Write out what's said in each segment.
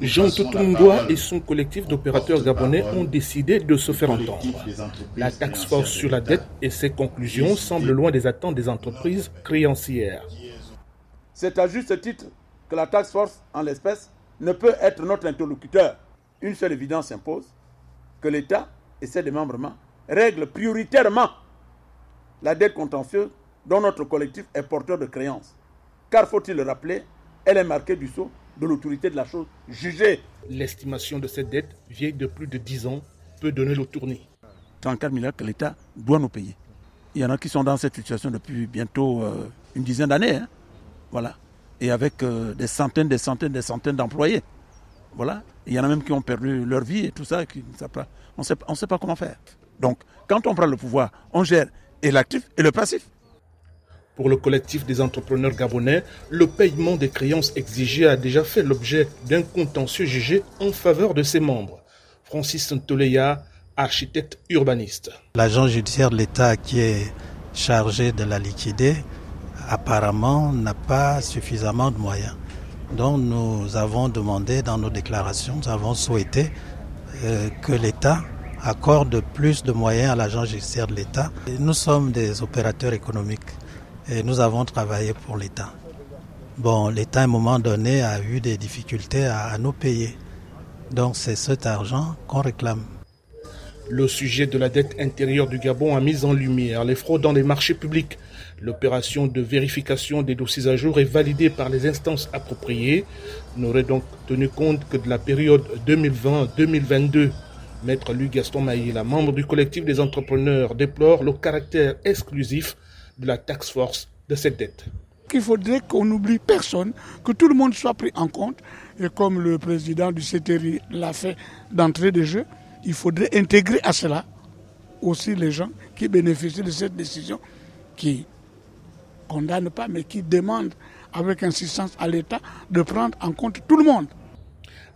Jean Totungwa et son collectif d'opérateurs gabonais ont décidé de se faire entendre. La taxe force sur la dette et ses conclusions semblent loin des attentes des entreprises créancières. C'est à juste titre que la taxe force, en l'espèce, ne peut être notre interlocuteur. Une seule évidence s'impose, que l'État et ses démembrements règlent prioritairement la dette contentieuse dont notre collectif est porteur de créances. Car faut-il le rappeler, elle est marquée du sceau de l'autorité de la chose jugée. L'estimation de cette dette, vieille de plus de 10 ans, peut donner le tournis. 34 milliards que l'État doit nous payer. Il y en a qui sont dans cette situation depuis bientôt euh, une dizaine d'années. Hein. Voilà. Et avec euh, des centaines, des centaines, des centaines d'employés. Voilà. Il y en a même qui ont perdu leur vie et tout ça. Qui, on sait, ne sait pas comment faire. Donc, quand on prend le pouvoir, on gère et l'actif et le passif. Pour le collectif des entrepreneurs gabonais, le paiement des créances exigées a déjà fait l'objet d'un contentieux jugé en faveur de ses membres. Francis Ntoleya, architecte urbaniste. L'agent judiciaire de l'État qui est chargé de la liquider, apparemment n'a pas suffisamment de moyens. Donc nous avons demandé dans nos déclarations, nous avons souhaité euh, que l'État accorde plus de moyens à l'agent judiciaire de l'État. Nous sommes des opérateurs économiques et nous avons travaillé pour l'État. Bon, l'État à un moment donné a eu des difficultés à, nous payer. Donc c'est cet argent qu'on réclame. Le sujet de la dette intérieure du Gabon a mis en lumière les fraudes dans les marchés publics. L'opération de vérification des dossiers à jour est validée par les instances appropriées. N'aurait donc tenu compte que de la période 2020-2022. Maître Louis Gaston Maïla, membre du collectif des entrepreneurs, déplore le caractère exclusif de la taxe force de cette dette. Il faudrait qu'on n'oublie personne, que tout le monde soit pris en compte. Et comme le président du CTRI l'a fait d'entrée de jeu, il faudrait intégrer à cela aussi les gens qui bénéficient de cette décision, qui ne condamnent pas, mais qui demandent avec insistance à l'État de prendre en compte tout le monde.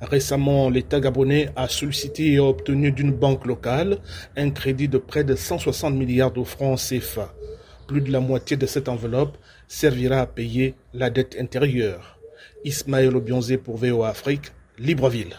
Récemment, l'État gabonais a sollicité et obtenu d'une banque locale un crédit de près de 160 milliards de francs CFA. Plus de la moitié de cette enveloppe servira à payer la dette intérieure. Ismaël Obionzé pour VO Afrique, Libreville.